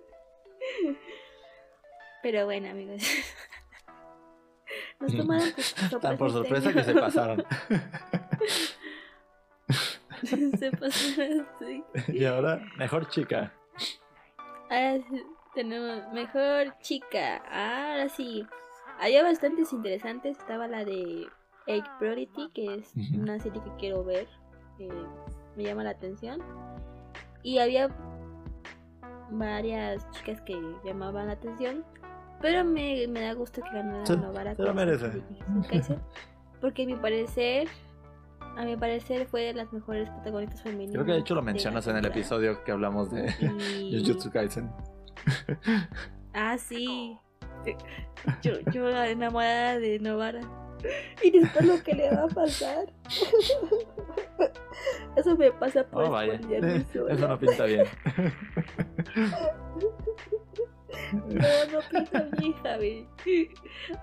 Pero bueno, amigos. Nos tomaron por sorpresa. Tan por este sorpresa que se pasaron. se pasaron, sí. y ahora, mejor chica. Sí, tenemos mejor chica. Ahora sí. Había bastantes interesantes. Estaba la de Egg Priority, que es una serie que quiero ver. que me llama la atención. Y había varias chicas que llamaban la atención. Pero me, me da gusto que ganara Se- Novara. se lo merece. Porque a mi parecer. A mi parecer fue de las mejores protagonistas femeninas. Creo que de hecho lo mencionas en el episodio que hablamos de Y- Jujutsu Kaisen. Ah, sí. Yo, yo la enamorada de Novara. Y esto es lo que le va a pasar. Eso me pasa por Oh, vaya. Eso no pinta bien. No, no pinta bien, Javi.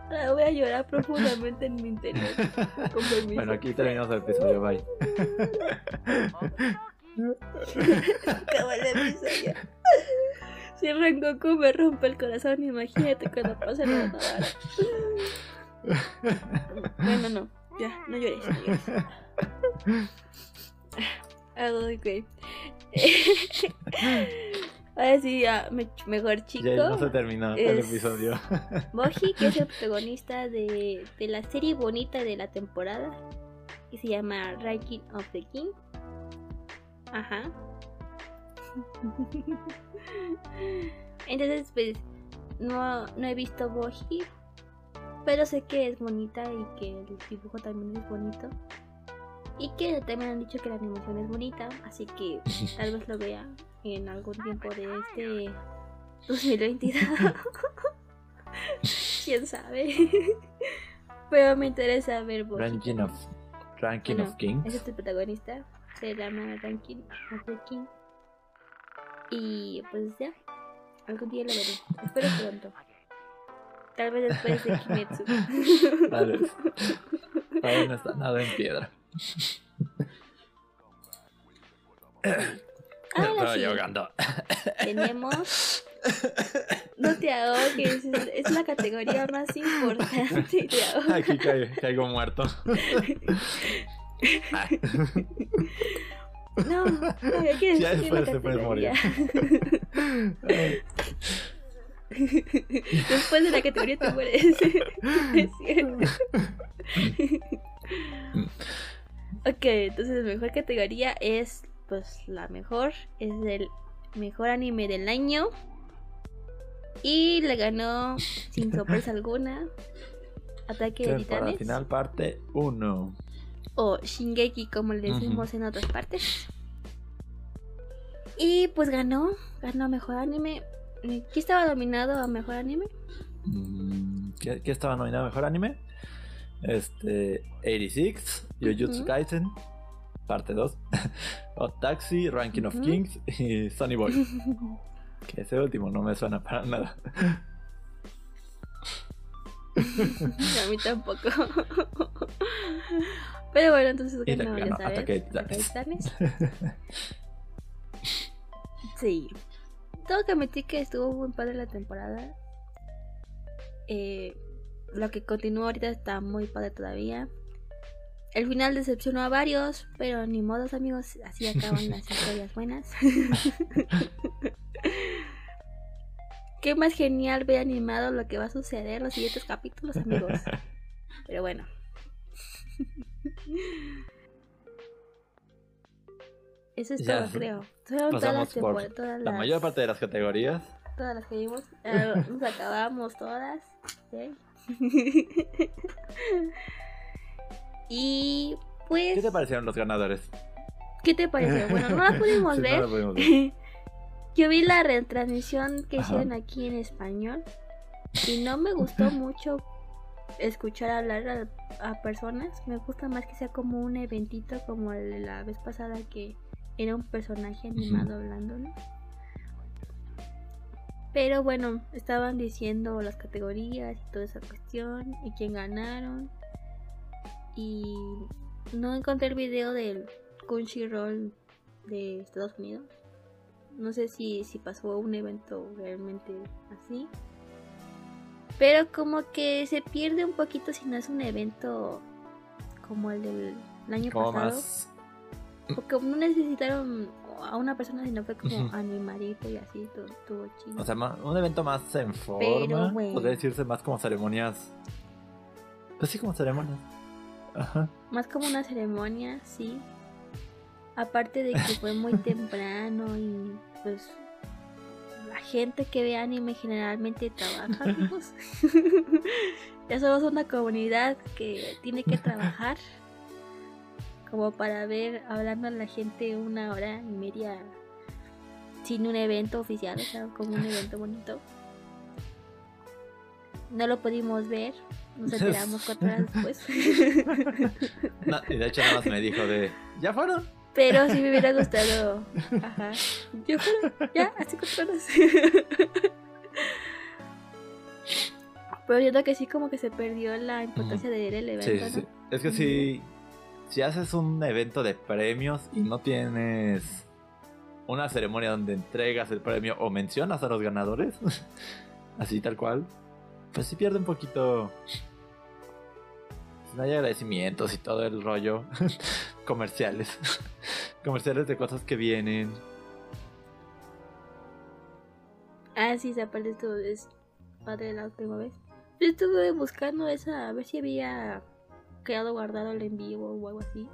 Ahora voy a llorar profundamente en mi interior. Con permiso. Bueno, aquí terminamos el episodio. Bye. Acabó el episodio. Si Rengoku me rompe el corazón, imagínate cuando pase lo de Novara. Bueno, no, ya, no llores, no llores. Ah, ok. Ahora sí, ya, me- mejor chico. Ya no se terminó el episodio. Moji, que es el protagonista de, de la serie bonita de la temporada, que se llama Ranking of the King. Ajá. Entonces, pues, no, no he visto Moji, pero sé que es bonita y que el dibujo también es bonito. Y que también han dicho que la animación es bonita, así que tal vez lo vea en algún tiempo de este 2022. Quién sabe. Pero me interesa ver Boji. Ranking of, ranking Bueno, of Kings. Ese es el protagonista. Se llama Ranking of the King. Y pues ya. Algún día lo veré. Espero pronto. Tal vez después de Kimetsu. Tal vez. Todavía no está nada en piedra. Ahora sí, ahogando. tenemos. No te ahogues, es, la categoría más importante. te. Aquí caigo, caigo muerto. Ah, No, no, hay que Ya después te puedes morir. Después de la categoría te mueres. Es cierto. ok, entonces la mejor categoría es pues la mejor. Es el mejor anime del año. Y le ganó sin sorpresa alguna. Ataque de Titanes. final, parte 1. O Shingeki como le decimos en otras partes. Y pues ganó, ganó mejor anime. ¿Qué estaba nominado a mejor anime? Mm, ¿Qué, qué estaba nominado a mejor anime? Este. 86, Jujutsu Ujú. Kaisen, parte 2. Hot Taxi, Ranking of. Kings y Sonny Boy. Que ese último no me suena para nada. a mí tampoco. Pero bueno, entonces ganó, le ya sabes. Attack on Titanes. Titanes. Sí. Tengo que admitir que estuvo muy padre la temporada. Eh, lo que continúa ahorita está muy padre todavía. El final decepcionó a varios, pero ni modos amigos, así acaban las historias buenas. Qué más genial ver animado lo que va a suceder en los siguientes capítulos, amigos. Pero bueno. Eso es Ya, todo, creo. Todas por todas la las, mayor parte de las categorías. todas las que vimos. Eh, nos acabamos todas. ¿ok? y pues, ¿Qué te parecieron los ganadores? ¿qué te pareció? Bueno, no la pudimos Sí, no ver. la pudimos ver. Yo vi la retransmisión que Ajá. hicieron aquí en español y no me gustó mucho escuchar hablar a, a personas. Me gusta más que sea como un eventito como el de la vez pasada que era un personaje animado hablando, ¿no? Pero bueno, estaban diciendo las categorías y toda esa cuestión y quién ganaron. Y no encontré el video del Crunchyroll de Estados Unidos. No sé si, si pasó un evento realmente así. Pero como que se pierde un poquito si no es un evento como el del año Como pasado. más. Porque no necesitaron a una persona, sino fue como animadito y así, todo, todo chido. O sea, ma- un evento más en forma. Pero, bueno. Podría decirse más como ceremonias. Pues sí, como ceremonias. Ajá. Más como una ceremonia, sí. Aparte de que fue muy temprano y pues la gente que ve anime generalmente trabaja, amigos. ya somos una comunidad que tiene que trabajar como para ver hablando a la gente una hora y media sin un evento oficial, o sea, como un evento bonito. No lo pudimos ver, nos enteramos cuatro horas después. Y de hecho, nada más me dijo de. ¿Ya fueron? Pero sí me hubiera gustado. Ajá. Yo creo, ya, así horas. Pero siento que sí como que se perdió la importancia de ir al evento, Sí, ¿no? sí, sí. Es que si, si haces un evento de premios y no tienes una ceremonia donde entregas el premio o mencionas a los ganadores, así tal cual, pues sí pierde un poquito. No hay agradecimientos y todo el rollo comerciales. comerciales de cosas que vienen. Ah, sí, esa parte estuvo es padre la última vez. Yo estuve buscando esa, a ver si había quedado guardado el en vivo o algo así.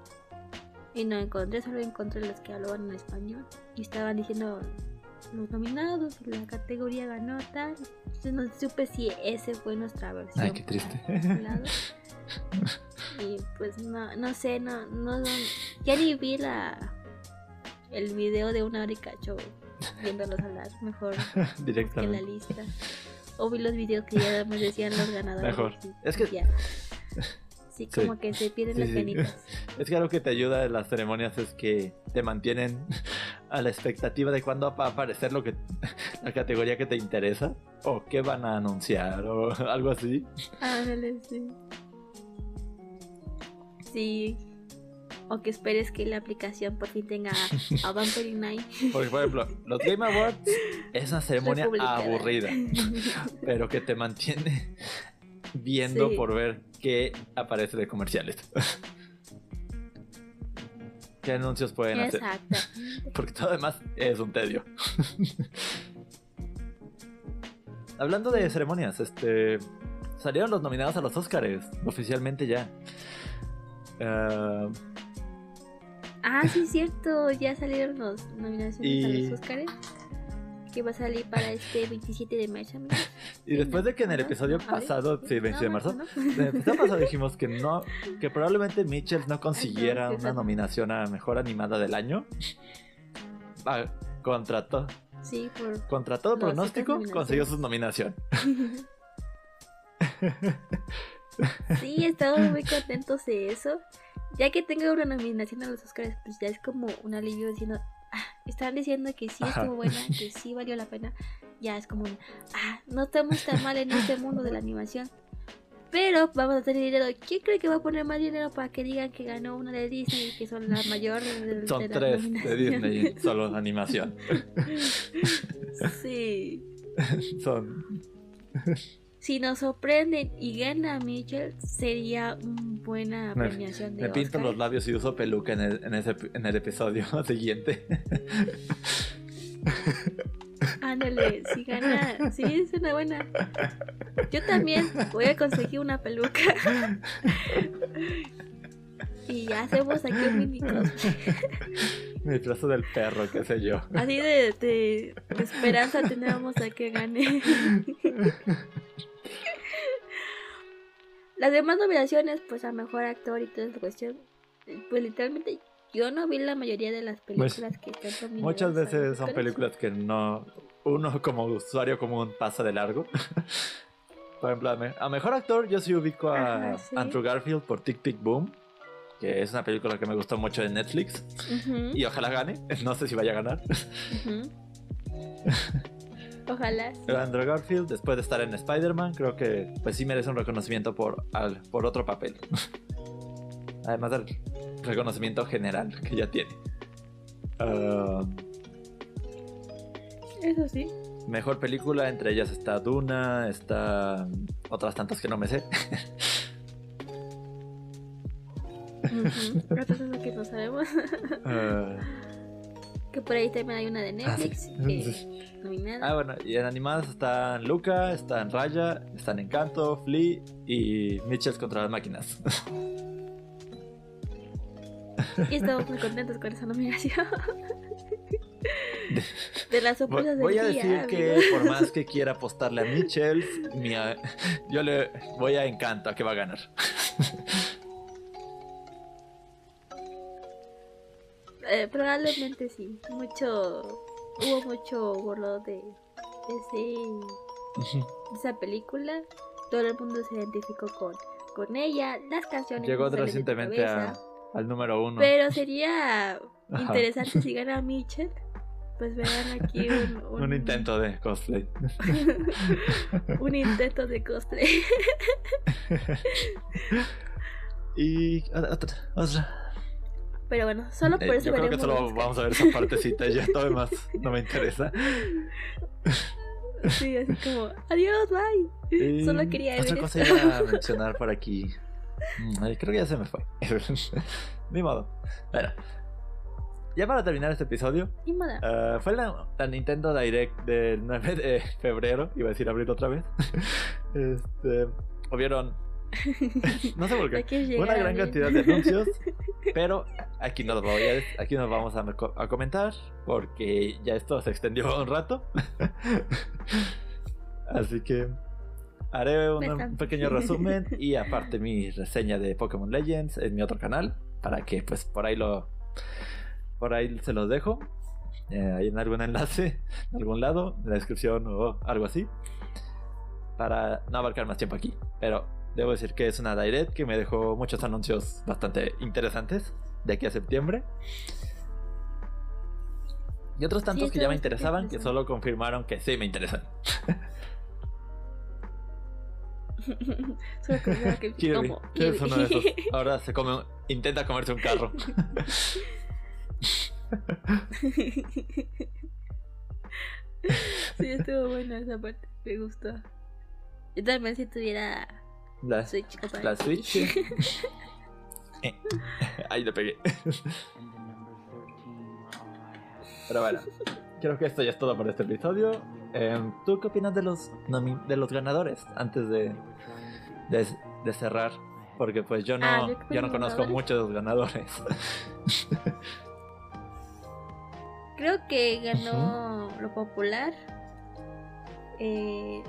Y no encontré, solo encontré los que hablaban en español. Y estaban diciendo los nominados y la categoría ganó tal. Entonces no supe si ese fue nuestra versión. Ay, qué triste. Y pues no, no sé, no, no, no- ya ni vi la el video de una hora y cacho viéndolos hablar. Mejor que la Directamente. lista. O vi los videos que ya me decían los ganadores. Mejor. y- Es que- ya. Sí, Sí. como que se pierden Sí, las sí. ganitas. Es que algo que te ayuda en las ceremonias es que te mantienen a la expectativa de cuándo va a aparecer lo que la categoría que te interesa o qué van a anunciar o algo así. Ándale, sí. Sí. O que esperes que la aplicación por fin tenga a Vampire Night. Porque por ejemplo, los Game Awards es una ceremonia aburrida, pero que te mantiene viendo Sí. por ver qué aparece de comerciales. ¿Qué anuncios pueden hacer? Exacto. Porque todo demás es un tedio. Hablando de ceremonias, este. Salieron los nominados a los Oscars, oficialmente ya. Ah, Ah, sí, es cierto. Ya salieron los nominaciones Y- a los Oscars. Que va a salir para este 27 de marzo. amigos. y después de que en el episodio pasado, sí, 20 de No, marzo, ¿no? en el episodio pasado dijimos que no, que probablemente Mitchell no consiguiera una nominación a mejor animada del año. Ah, contra to- Sí, por... Contra todo pronóstico, consiguió su nominación. Sí, estamos muy contentos de eso. Ya que tenga una nominación a los Oscars, pues ya es como un alivio diciendo, están diciendo que sí Ajá. estuvo buena, que sí valió la pena. Ya es como un, ah, no estamos tan mal en este mundo de la animación. Pero vamos a tener dinero. ¿Quién cree que va a poner más dinero para que digan que ganó una de Disney, que son la mayor de, Son las tres de? Disney, solo animación. Sí. Son. Si nos sorprenden y gana Mitchell, sería una buena Me- premiación de Me pinto los labios y uso peluca en el, en ese, en el episodio siguiente. Ándale, si gana, sí, es una buena. Yo también voy a conseguir una peluca. Y ya hacemos aquí un mini cosplay. Me disfrazo del perro, qué sé yo. Así de, de- de esperanza tenemos a que gane. Las demás nominaciones, pues a mejor actor y toda esa cuestión, pues literalmente yo no vi la mayoría de las películas que están. Pues, Muchas veces son películas que no. Uno como usuario común pasa de largo. Por ejemplo, a, me- a mejor actor yo sí ubico a Ajá, sí. Andrew Garfield por Tic Tic Boom, que es una película que me gustó mucho de Netflix. Ujú, Y ojalá gane. No sé si vaya a ganar. ujú. Ojalá. sí. Andrew Garfield, después de estar en Spider-Man, creo que pues sí merece un reconocimiento por, al- por otro papel. Además del reconocimiento general que ya tiene. Ah, Eso sí. mejor película, entre ellas está Duna, está otras tantas que no me sé. Es lo que no sabemos. Ah, que por ahí también hay una de Ah, Netflix. sí. que nominada. ah, bueno, y en animadas están Luca, están Raya, están Encanto, Flea y Mitchell contra las máquinas. Y estamos muy contentos con esa nominación. De las sorpresas voy del a día, decir que amigos. por más que quiera apostarle a Mitchell, yo le voy a Encanto a que va a ganar. Eh, probablemente sí. Mucho. Hubo mucho borrado de, ese- de esa película. Todo el mundo se identificó con, con ella. Las canciones. Llegó recientemente a- al número uno. Pero sería interesante si gana Mitchell. Pues vean aquí un, Un intento de cosplay. un intento de cosplay. y otra, otra. Pero bueno, solo por Eh, eso yo creo que solo los- vamos a ver esa partecita ya todo demás no me interesa. Sí, así como, adiós, bye. Y Solo quería Otra ver cosa esto. iba a mencionar por aquí. Mm, creo que ya se me fue. Ni modo. Bueno. Ya para terminar este episodio. Ah, fue la, la Nintendo Direct del 9 de febrero, iba a decir abril otra vez. Este, hubieron, no sé por qué, una gran cantidad de anuncios, pero aquí no los voy a, aquí nos vamos a, co- a comentar porque ya esto se extendió un rato. Así que haré un pequeño resumen y aparte mi reseña de Pokémon Legends en mi otro canal para que pues por ahí lo por ahí se los dejo. Eh, ahí en algún enlace en algún lado en la descripción o algo así para no abarcar más tiempo aquí. Pero debo decir que es una direct que me dejó muchos anuncios bastante interesantes de aquí a septiembre y otros tantos que ya me interesaban que solo confirmaron que sí me interesan Solo que Kirby, como, es Kirby. uno de esos. Ahora se come, intenta comerse un carro. sí, estuvo buena esa parte. Me gustó. Yo también si tuviera La, Switch la Switch. Eh, Ahí le pegué. Pero bueno, creo que esto ya es todo por este episodio. Em, ¿Tú qué opinas de los de los ganadores antes de, de, de cerrar? Porque pues yo no, Ah, ¿yo no conozco muchos de los ganadores. Creo que ganó lo popular. Eh,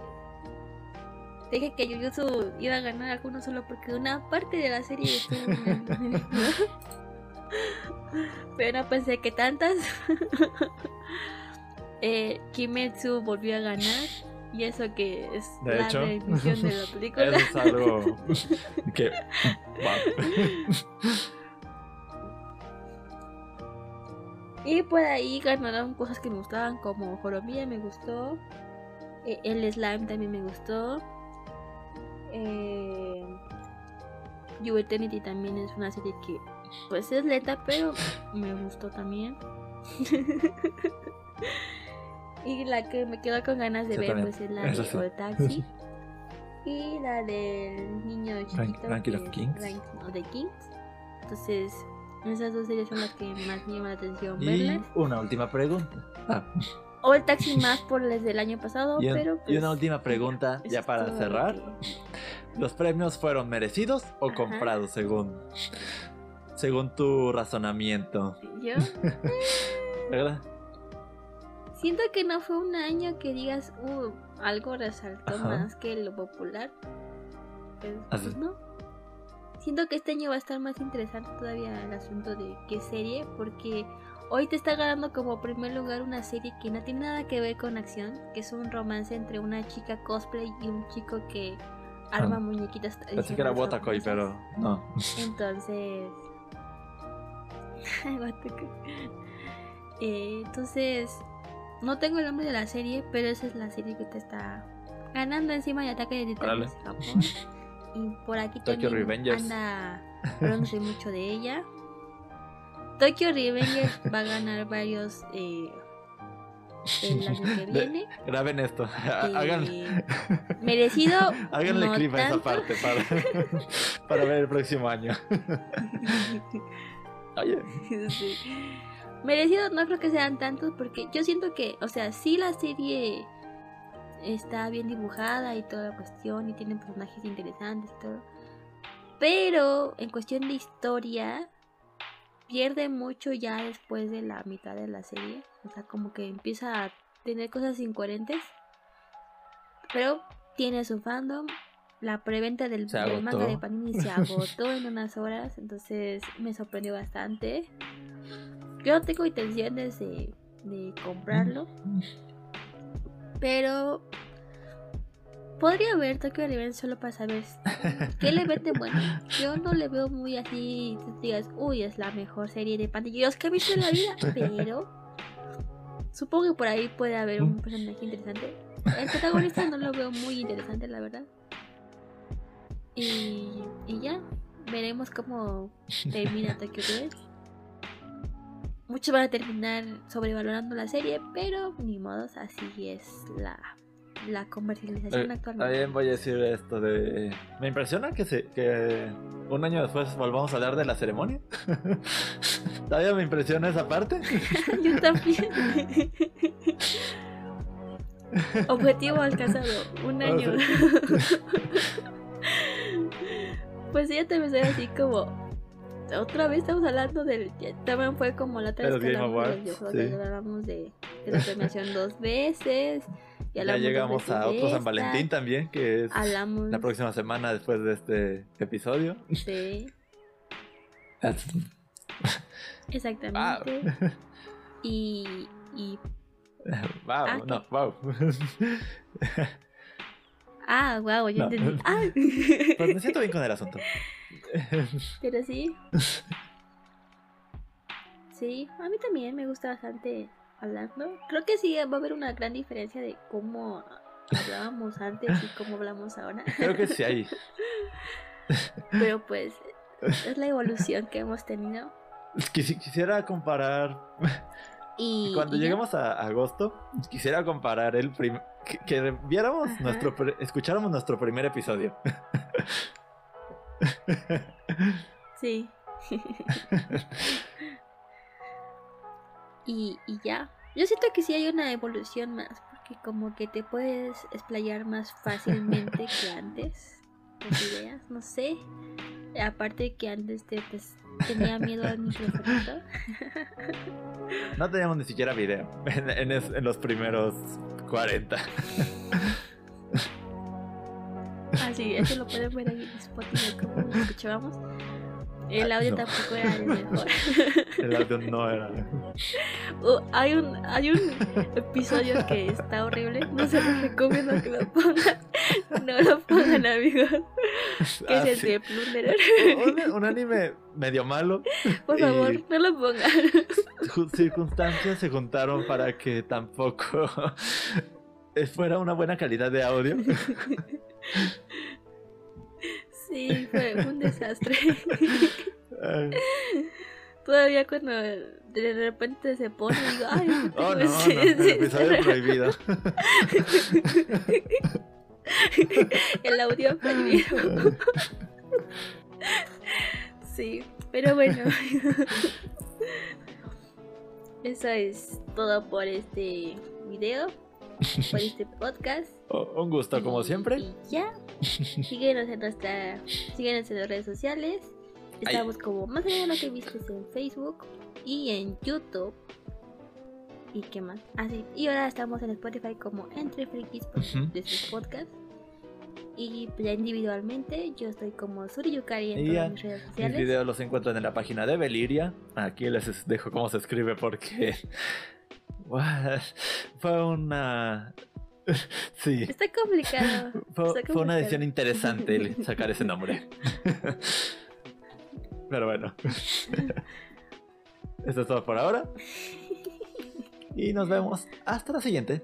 dije que Jujutsu iba a ganar alguno solo porque una parte de la serie estuvo. Pero no pensé que tantas. eh, Kimetsu volvió a ganar. Y eso que es De la hecho, de la película. Eso es algo que. Y por ahí ganaron cosas que me gustaban, como Joromilla me gustó. eh, El Slime también me gustó. Eh, You Eternity también es una serie que, pues es lenta, pero me gustó también. y la que me quedo con ganas de Yo ver, también. pues es la Eso de sí. Y la del niño chiquito. Ranking of the Kings. Entonces, esas dos series son las que más me llaman la atención Y verlas. una última pregunta. Ah, O el taxi más por las del año pasado, y, pero y pues, una última pregunta, ya para cerrar. ¿Los premios fueron merecidos o Ajá. comprados según, según tu razonamiento? Yo ¿Verdad? siento que no fue un año que digas, uh, algo resaltó Ajá. más que lo popular. Pero, Así. pues no. Siento que este año va a estar más interesante todavía el asunto de qué serie, porque hoy te está ganando como primer lugar una serie que no tiene nada que ver con acción, que es un romance entre una chica cosplay y un chico que arma Ah. muñequitas. Pensé que era japonesas. pero no. Entonces. Eh, entonces. No tengo el nombre de la serie, pero esa es la serie que te está ganando encima de Ataque de Titanes Japón. Y por aquí Tokyo también Revengers. anda mucho de ella. Tokyo Revengers va a ganar varios eh, el año que viene. Graben esto. Hagan, Eh, merecido. háganle no clip a esa parte para, para ver el próximo año. Oye, Sí. Merecidos no creo que sean tantos porque yo siento que, o sea, sí la serie está bien dibujada y toda la cuestión y tienen personajes interesantes y todo. Pero en cuestión de historia pierde mucho ya después de la mitad de la serie. O sea, como que empieza a tener cosas incoherentes. Pero tiene su fandom. La preventa del, manga de Panini se agotó en unas horas. Entonces me sorprendió bastante. Yo no tengo intenciones de, de comprarlo. Pero podría ver Tokyo Revenge solo para saber qué le vende bueno. Yo no le veo muy así, digas, uy, es la mejor serie de pandilleros que he visto en la vida. Pero supongo que por ahí puede haber un personaje interesante. El protagonista no lo veo muy interesante, la verdad. Y, y ya, veremos cómo termina Tokyo Revenge. Muchos van a terminar sobrevalorando la serie, pero ni modos, así es la, la comercialización eh, también voy a decir esto de... Me impresiona que, se, que un año después volvamos a hablar de la ceremonia. Todavía me impresiona esa parte. Yo también. Objetivo alcanzado, un año. pues yo también soy así como. Otra vez estamos hablando del. También fue como la otra vez que hablamos de videojuegos, sí. hablamos de, de la premiación dos veces. y Ya llegamos a otro San Valentín también, que es Hablamos. la próxima semana después de este episodio. Sí, Wow. exactamente. Y. y Wow, Ah, no, ¿qué? wow. ah, wow, ya No. entendí. Ah. Pues me siento bien con el asunto. Pero sí. Sí, a mí también me gusta bastante hablando. Creo que sí va a haber una gran diferencia de cómo hablábamos antes y cómo hablamos ahora. Creo que sí hay. Pero pues es la evolución que hemos tenido. Quisi- Quisiera comparar. Y Cuando y ya. lleguemos a agosto, quisiera comparar el que, que viéramos Ajá. nuestro. escucháramos nuestro primer episodio. Sí. y, y ya. Yo siento que sí hay una evolución más, porque como que te puedes explayar más fácilmente que antes. Tus ideas, no sé. Aparte que antes te pues, tenía miedo al micrófono. No teníamos ni siquiera video en, en los primeros 40. Así, eso lo pueden ver ahí en Spotify como lo escuchábamos. El audio No. tampoco era el mejor. El audio no era. Uh, hay un hay un episodio que está horrible. No se los recomiendo que lo pongan. No lo pongan, amigos. Que Ah, es el sí. de Plunderer. un, un anime medio malo. Por Y- favor, no lo pongan. Circunstancias se juntaron para que tampoco fuera una buena calidad de audio. Sí, fue un desastre. Todavía cuando de repente se pone, digo, ay, no Oh, no, no, episodio prohibido. el audio prohibido. Sí, pero bueno. Eso es todo por este video, por este podcast. Oh, Un gusto, como siempre. Y ya. Síguenos en nuestra. Síguenos en las redes sociales. Estamos como más allá de lo que vistes en Facebook y en YouTube. ¿Y qué más? Ah, sí. Y ahora estamos en Spotify como Entre Frikis de sus podcasts. Y ya individualmente yo estoy como Suri Yukari en Y todas ya, mis redes Mis sociales. videos los encuentran en la página de Beliria. Aquí les es- dejo cómo se escribe porque. Fue una. Sí. Está complicado. Fue, Está fue una decisión interesante el sacar ese nombre. Pero bueno. Esto es todo por ahora. Y nos vemos hasta la siguiente.